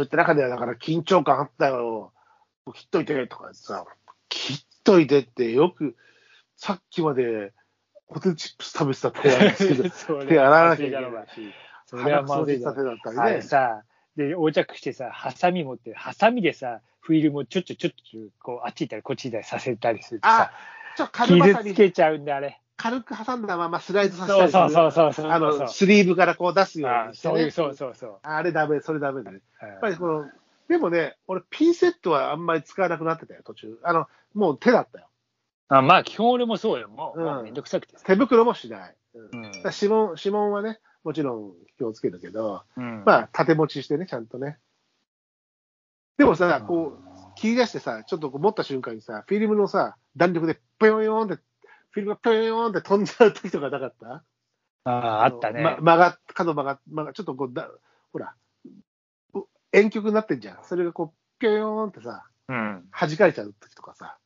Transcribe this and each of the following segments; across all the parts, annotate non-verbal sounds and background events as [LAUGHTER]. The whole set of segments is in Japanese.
そういった中では、だから緊張感あったよ。切っといてとかさ、切っといてってよく、さっきまでポテトチップス食べてたっ [LAUGHS] てなんですけど、そ手洗わなきゃいけないそれはまずいだったりあれね。さ、で、横着してさ、ハサミ持って、ハサミでさ、フィルムをちょっちょちょっちょ、こう、あっち行ったりこっち行ったりさせたりするとあさ、、ちょっと軽ま傷つけちゃうんだ、あれ。軽く挟んだままスライドさせたりする。そうそうそうそう。あの、スリーブからこう出すようあにして、ね。そういう、そうそうそう。あれダメ、それダメだね。ややっぱりこの、でもね、俺ピンセットはあんまり使わなくなってたよ、途中。あの、もう手だったよ。あまあ、基本俺もそうよ。もう、うんもうめんどくさくてさ。手袋もしない。うん指紋、指紋はね、もちろん気をつけるけど、うんまあ、縦持ちしてね、ちゃんとね。でもさ、こう、切り出してさ、ちょっとこう持った瞬間にさ、フィルムのさ、弾力でぷよよーんって、フィルムがぷよよーんって飛んじゃう時とかなかった？ああ、あったね。ま曲がっ、角曲がっ、曲がっちょっとこうだ、ほら、う遠曲になってんじゃん。それがこう、ぴょよーんってさ、うん。弾かれちゃう時とかさ。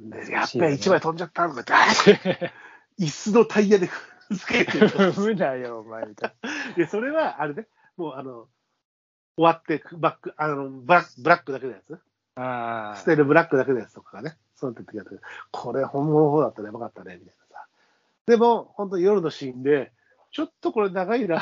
でやっぱり一枚飛んじゃったとか言って、[LAUGHS] 椅子のタイヤで踏んづけてる踏むなよ、お前みたい [LAUGHS] で、それは、あれね、もうあの、終わって、バック、あの、ブラックブラックだけのやつ？な。あ捨てるブラックだけのやつとかがね、そうなって時だったけどこれ本物の方だったらやばかったね、みたいなさ。でも、本当に夜のシーンで、ちょっとこれ長いな、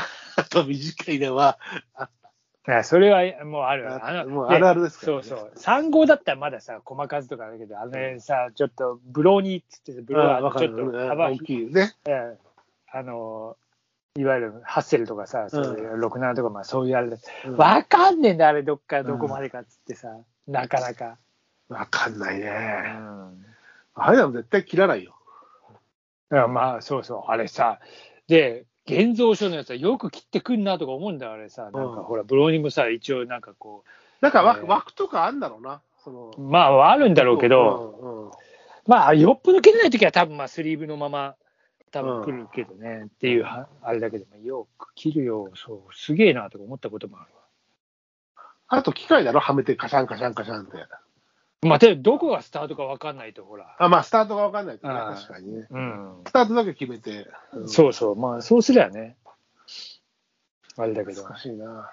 と短いなはあっあ。いや、それはもうある。た。あのもうあるあるですから、ね。そうそう。3号だったらまださ、細数とかあるけど、あのねさ、ちょっとブローニーっつって、ブローああわかちょっる。と幅大きいね。ええあの、いわゆるハッセルとかさ、そういう67とか、まあそういうあれで、うんわかんねえんだ、あれ、どっからどこまでかっつってさ、なかなか。わかんないうね。ん。あれは絶対切らないよ。いやまあ、そうそう、あれさ、で、現像書のやつはよく切ってくんなとか思うんだよ、あれさ。なんかうんほら、ブローニングさ、一応なんかこなんか枠,、えー枠とかあんだろうな。そのう、まあ、あるんだろうけど、うんうんまあ、よっぽど切れないときは多分まあ、スリーブのまま、多分来るけどね、っていうは、あれだけど、よく切るよ、そう、すげえなとか思ったこともあるあと機械だろ、はめてカシャンカシャンカシャンって。わ。まあ、でどこがスタートか分かんないと、ほら。あ、まあ、スタートがわかんないとね、確かにね。うん。スタートだけ決めて。うんそうそう、まあ、そうすりゃね。あれだけど。難しいな。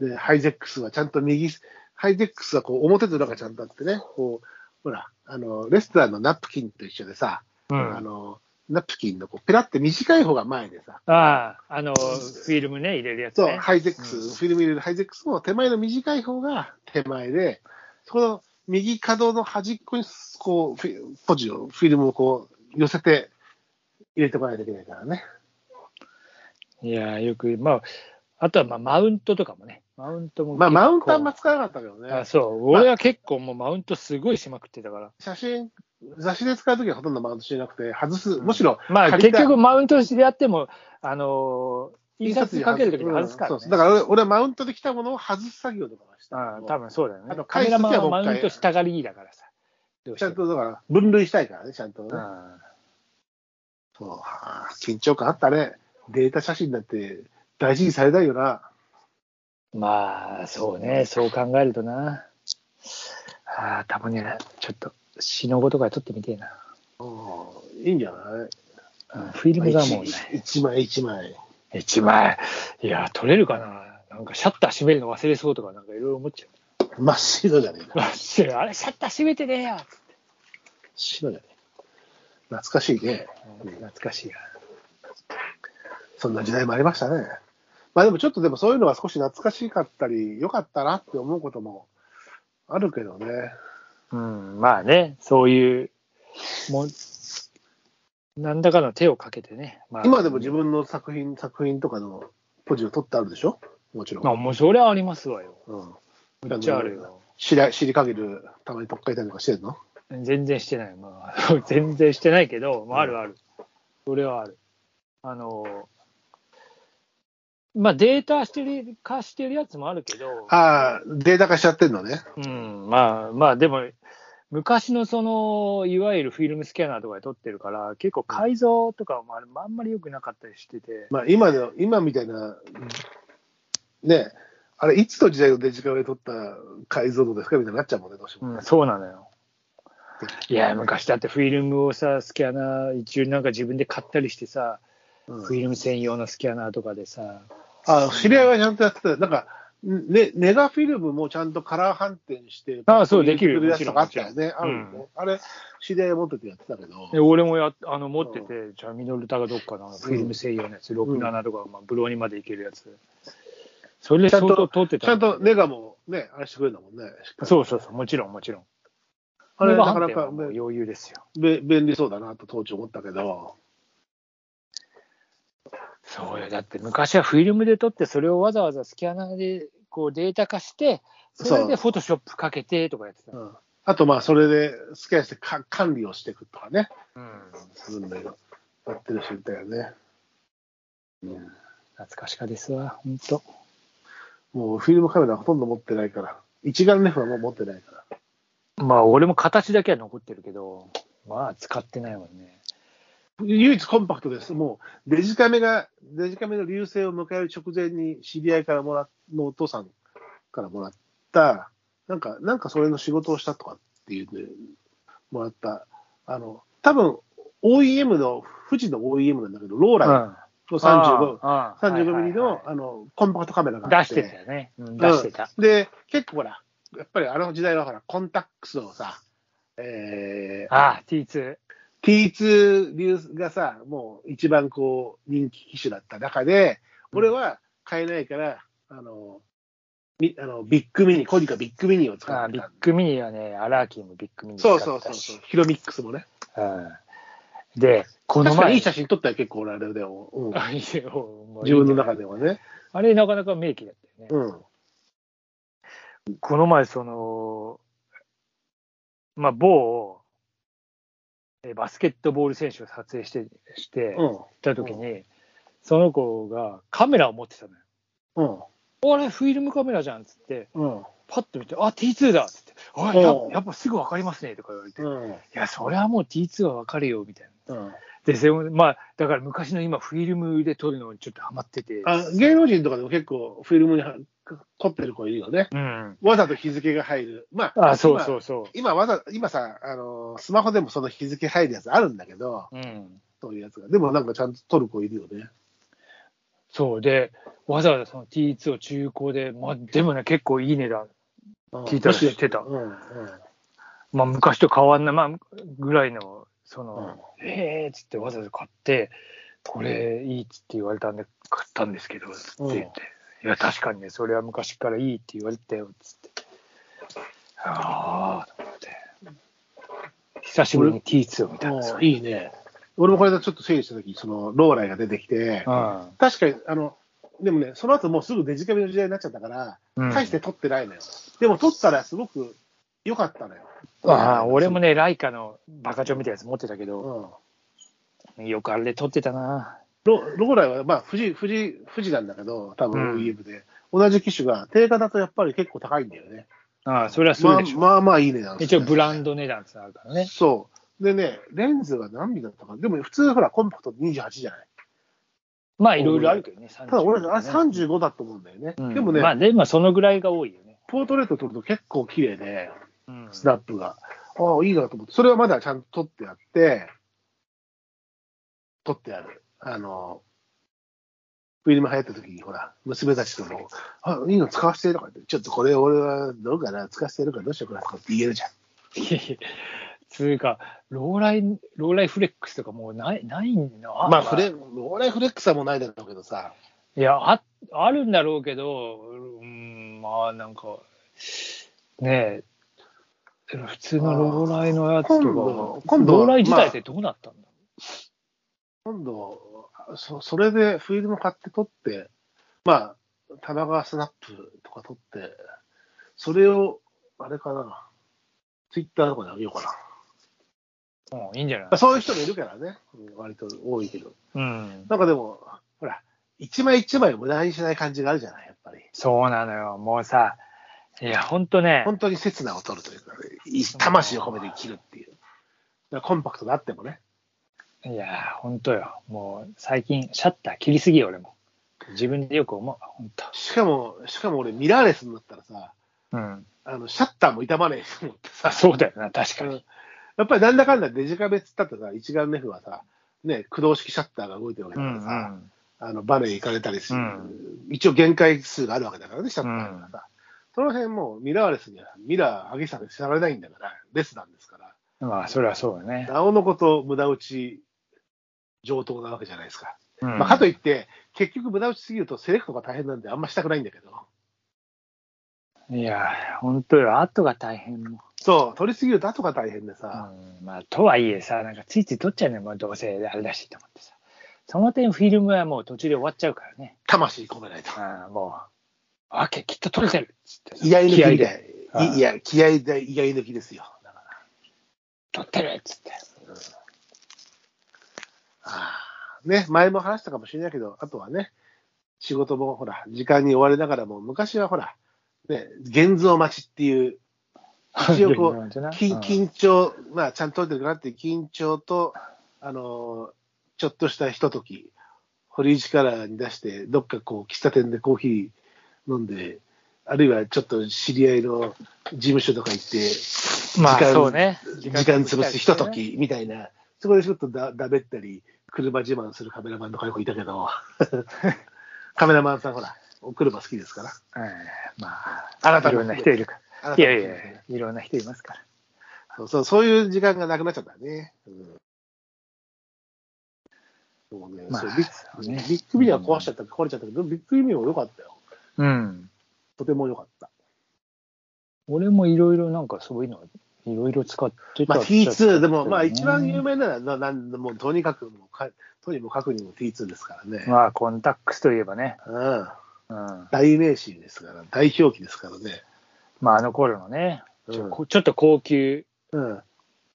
で、ハイゼックスはちゃんと右、ハイゼックスはこう表と裏がちゃんとあってね、こう、ほら、あの、レストランのナプキンと一緒でさ、うんあの、ナプキンのこうペラって短い方が前でさ、ああ、あの、フィルムね、入れるやつそう、ね。ハイゼックス、うんフィルム入れるハイゼックスも手前の短い方が手前で、そこの右角の端っこに、こう、フィポジを、フィルムをこう、寄せて入れてこないといけないからね。いや、よく、まあ、あとはまあマウントとかもね。マウントも。まあ、マウントあんま使わなかったけどね。あそう、俺は結構もうマウントすごいしまくってたから。写真、雑誌で使うときはほとんどマウントしてなくて、外す、むしろ、まあ借りた結局マウントしてやっても、あのー、印刷かけるときに外すからね。うんそうだから俺マウントできたものを外す作業とかはした。ああ多分そうだよねあと。カメラマンはマウントしたがりだからさ。ちゃんと、だから、分類したいからね、ちゃんとね。うんそう、はあ緊張感あったね。データ写真なんて大事にされたいよな。まあ、そうね、そう考えるとな。ああ、たまにね、ちょっと、死のごとか撮ってみてえな。うんいいんじゃない？うんフィルムがもうね、一枚一枚。一枚。いや、撮れるかな？なんかシャッター閉めるの忘れそうとか、なんかいろいろ思っちゃう。真っ白じゃねえか。わっしあれ、シャッター閉めてねえよ。白じゃねえ。懐かしいね。懐かしいな。そんな時代もありましたね。まあでもちょっとでもそういうのは少し懐かしかったり、良かったなって思うこともあるけどね。うん、まあね、そういう、もう、なんだかの手をかけてね。まあ、今でも自分の作品、作品とかのポジを取ってあるでしょ？もちろん。まあ、もうそれはありますわよ。うん。めっちゃあるよ。尻尻かける、たまにとっかいたりとかしてんの？全然してない。まあ、[LAUGHS] 全然してないけど、まあ、あるある。それはある。あの、まあ、データしてる、化してるやつもあるけど、ああ、データ化しちゃってんのね。うん、まあ、まあ、でも、昔のその、いわゆるフィルムスキャナーとかで撮ってるから、結構改造とかもあれあんまり良くなかったりしてて、まあ今の、今みたいな、ね、あれ、いつの時代のデジカメで撮った解像度ですかみたいになっちゃうもんね、どうしても。うん、そうなのよ。いや、昔だってフィルムをさ、スキャナー、一応なんか自分で買ったりしてさ、うんフィルム専用のスキャナーとかでさ、あ、知り合いはちゃんとやってた。なんか、ね、ネガフィルムもちゃんとカラー判定して、あそうできるやつとかあったよね。あるようんね。あれ、知り合い持っててやってたけど。で俺もやあの持ってて、じゃあ、ミノルタがどっかのフィルム専用のやつ、6、7とか、まあ、ブローにまでいけるやつ。それで相当通ってた。ちゃんとネガもね、あれしてくれるんだもんね。そうそうそう、もちろん、もちろん。あれ、なかなか余裕ですよ。べ便利そうだなと当時思ったけど。そうよ。だって昔はフィルムで撮って、それをわざわざスキャナーでこうデータ化して、それでフォトショップかけてとかやってた。うんあと、まあ、それでスキャンしてか管理をしていくとかね。うん。するんだけど、やってる人いたよね。懐かしかですわ、本当。もうフィルムカメラほとんど持ってないから。一眼レフはもう持ってないから。まあ、俺も形だけは残ってるけど、まあ、使ってないもんね。唯一コンパクトです。もうデジカメが、デジカメの流星を迎える直前に知り合いからもらっのお父さんからもらった、なんか、なんかそれの仕事をしたとかっていうんで、もらった、あの、多分 OEM の、富士の OEM なんだけど、ローライの35、ああ35ミリの、はいはいはいあの、コンパクトカメラが。出してたよね。うん出してた。うんで、結構ほら、やっぱりあの時代はほら、コンタックスをさ、えー、ああ、T2。T2 流がさ、もう一番こう人気機種だった中で、俺は買えないから、あの、みあのビッグミニ、コニカビッグミニを使ってたビッグミニはね、アラーキーもビッグミニ使そうってたしそうそうそう、ヒロミックスもね。うんで、この前。いい写真撮ったよ、結構俺あれでも、うん [LAUGHS] 自分の中ではね。あれ、なかなか名機だったよね。うん。この前、その、まあ、某、えバスケットボール選手を撮影して、して、うん。た時に、その子がカメラを持ってたのよ。うん。あれ、フィルムカメラじゃんっつって、うん。パッと見て、あ、T2 だっつって、あやおうやっぱすぐ分かりますねとか言われて、いうん。や、それはもう T2 は分かるよみたいな。うん。で、それもまあ、だから昔の今、フィルムで撮るのにちょっとハマってて、あ芸能人とかでも結構フィルムには凝ってる子いるよね。うん。わざと日付が入る。まあ、あ、そう今そうそ今わざ、今さ、あの、スマホでもその日付入るやつあるんだけど、う。うん。そういうやつが。でもなんかちゃんと撮る子いるよね。そうで、わざわざその T2 を中古で、まあ、でもね、結構いい値段。聞いたら知ってたうん、うん。まあ、昔と変わんない、まあ、ぐらいの、その、ええーっつってわざわざ買って、これいいっつって言われたんで、買ったんですけど、つって言って、いや、確かにね、それは昔からいいって言われてたよ、つって。ああ、と思って。久しぶりに T2 を見たんですよ。うんいいね。俺もこれでちょっと整理したとき、その、ローライが出てきて、うん確かに、あの、でもね、その後もうすぐデジカメの時代になっちゃったから、うん大して撮ってないのよ。でも撮ったらすごく良かったのよ。ああ俺もね、ライカのバカチョみたいなやつ持ってたけうど、ん。よくあれで撮ってたな。ロローライは、まあ、富士、富士、富士なんだけど、多分 OEM で、同じ機種が、定価だとやっぱり結構高いんだよね。ああ、それはするまあでしょ。まあまあいい値段する一応ブランド値段ってのあるからね。そう。でね、レンズが何ミリだったか。でも普通ほら、コンパクト28じゃない。まあ、いろいろあるけどね。ただ俺、あれ35だと思うんだよね。うんでもね、まあ、でもそのぐらいが多いよね。ポートレート撮ると結構綺麗で、うんスナップが。ああ、いいなと思って。それはまだちゃんと撮ってあって、撮ってある。あの、フィルム流行った時に、ほら、娘たちとも、あ、いいの使わせてとか言って、ちょっとこれ俺はどうかな、使わせてやるからどうしようかなとかって言えるじゃん。いやいやつうか、ローライ、ローライフレックスとかもうない、ないんだまあ、フレ、ローライフレックスはもうないだろうけどさ、いや、あ、あるんだろうけど、うん、まあなんか、ねえ、普通のローライのやつとか今度、今度ローライ自体ってどうなったんだ、今度、そそれでフィルム買って撮って、まあ、玉川スナップとか撮って、それを、あれかな、ツイッターとかであげようかうん、いいんじゃない？な。そういう人もいるからね、うん割と多いけど。うん。なんかでも、ほら、一枚一枚無駄にしない感じがあるじゃない、やっぱり。そうなのよ。もうさ、いや、ほんとね、本当に刹那を取るというか、い魂を込めて生きるっていう。コンパクトであってもね。いや、ほんとよ。もう最近、シャッター切りすぎよ、俺も。自分でよく思う、ほんと。しかも、しかも俺ミラーレスになったらさ、うん。あの、シャッターも傷まねえと思ってさあ、。そうだよな、確かうんに。やっぱりなんだかんだデジカメっつったってさ、一眼レフはさ、ね、駆動式シャッターが動いてるわけうんだからさ、あのバネ行かれたりする、うん一応限界数があるわけだからね、シャッタうんーがさ。その辺もミラーレスにはミラー上げ下げされないんだから、レスなんですから。まあ、それはそうだね。なおのこと無駄打ち上等なわけじゃないですか。うんまあ、かといって、結局無駄打ちすぎるとセレクトが大変なんであんましたくないんだけど。いや、本当よ、後が大変も。そう、取りすぎると後が大変でうさ。ん、まあ、とはいえさ、なんかついつい取っちゃうねもうどうせあれだしと思ってさ。その点、フィルムはもう途中で終わっちゃうからね。魂込めないと。ああもう、あけ、きっと取れてるっつってさ。居合抜きで。い。や、気合で居合抜きですよ。だから。取ってるっつって。ああね、前も話したかもしれないけど、あとはね、仕事もほら、時間に追われながらも、昔はほら、ね、現像待ちっていう、一応こう、う緊緊張、まあ、ちゃんと取れてるかなっていう緊張と、あのーちょっとしたひととき、堀市からに出して、どっかこう、喫茶店でコーヒー飲んで、あるいはちょっと知り合いの事務所とか行って、まあ時間そうね。時間潰すひとときみたいな、そこでちょっとだだべったり、車自慢するカメラマンとかよくいたけど、[LAUGHS] カメラマンさんほら、お車好きですから。うんまあ、あなたもいろんな人いるから。いやいやいねや、いろんな人いますから。そうそう、そういう時間がなくなっちゃったね。うんそうね、まあそうビそうねッビッグミニは壊しちゃった、壊れちゃったけど、ビッグミニも良かったよ。うん。とても良かった。俺もいろいろなんかそういうの、いろいろ使ってたまあ、っちゃ T2、でも、まあ、ね一番有名なのは、なんもうとにかくもうか、とにもかくにも T2 ですからね。まあ、コンタックスといえばね。うん、うん。代名詞ですから、代表機ですからね。まあ、あの頃のね、うんちょこちょっと高級、うん。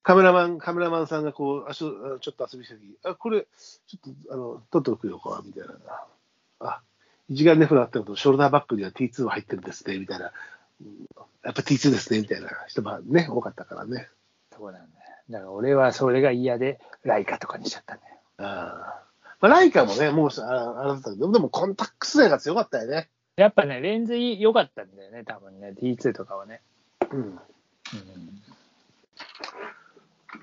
カメラマン、カメラマンさんがこう、足を、あちょっと遊びした時あ、これ、ちょっと、あの、撮っておくよ、こうみたいな。あ、一眼レフだったこと、ショルダーバッグには T2 入ってるんですね、みたいな。うんやっぱ T2 ですね、みたいな人がね、多かったからね。とこなんだよ。だから俺はそれが嫌で、ライカとかにしちゃったんだよ。あまあ、ライカもね、もうあ、あれだったけど、でもコンタックスレが強かったよね。やっぱね、レンズ良かったんだよね、多分ね、T2 とかはね。うん。うん、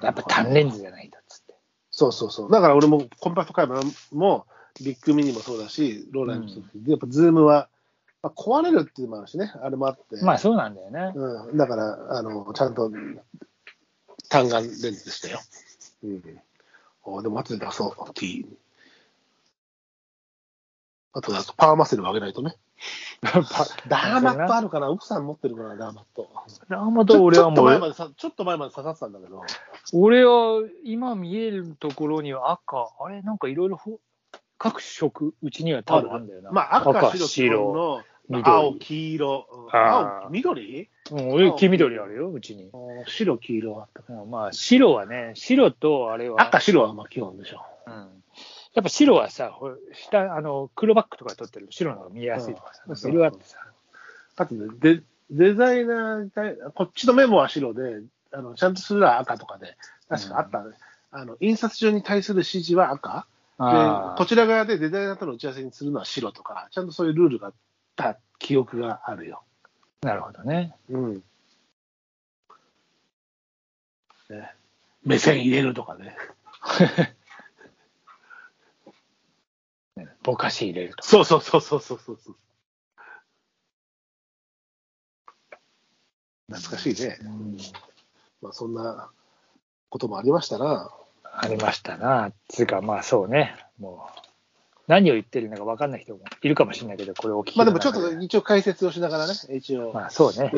やっぱ単レンズじゃないとっつって。そうそうそう。だから俺もコンパクトカメラも、ビッグミニもそうだし、ローライもそうだし、やっぱズームは、まあ、壊れるっていうのもあるしね、あれもあって。まあそうなんだよね。うん、だから、あの、ちゃんと単眼レンズでしたよ。うん。おでも後で出そう、T。あと、パワーマッセルを上げないとね。ダーマットあるかな奥さん持ってるかな、ダーマット。ラーマと俺はちょっともう、前までさ、ちょっと前まで刺さってたんだけど、俺は今見えるところには赤、あれなんかいろいろほ各色、うちには多分あるんだよな。まあ、赤、赤白、の、緑青、黄色、青、緑？うん、俺、黄緑あるよ、うちに。白、黄色あった。うんまあ、白はね、白とあれは、赤、白はまあ基本でしょ。うん、やっぱ白はさ、ほ下、あの、黒バックとか撮ってる。白の方が見えやすいとかさ、うん。いろいろあってさ。あとね、デデザイナーこっちのメモは白で、あのちゃんとするのは赤とかで、確かあった、あの印刷所に対する指示は赤。であ、こちら側でデザイナーとの打ち合わせにするのは白とか、ちゃんとそういうルールがあった記憶があるよ。あ、なるほどね。うん。ね、目線入れるとかね。[LAUGHS] ぼかし入れると。そうそうそうそうそうそうそう。懐かしいね。うんまあ、そんなこともありましたな。ありましたな。つうか、まあそうね。もう、何を言ってるのか分かんない人もいるかもしれないけど、これをお聞きまあでもちょっと一応解説をしながらね、一応。まあそうね。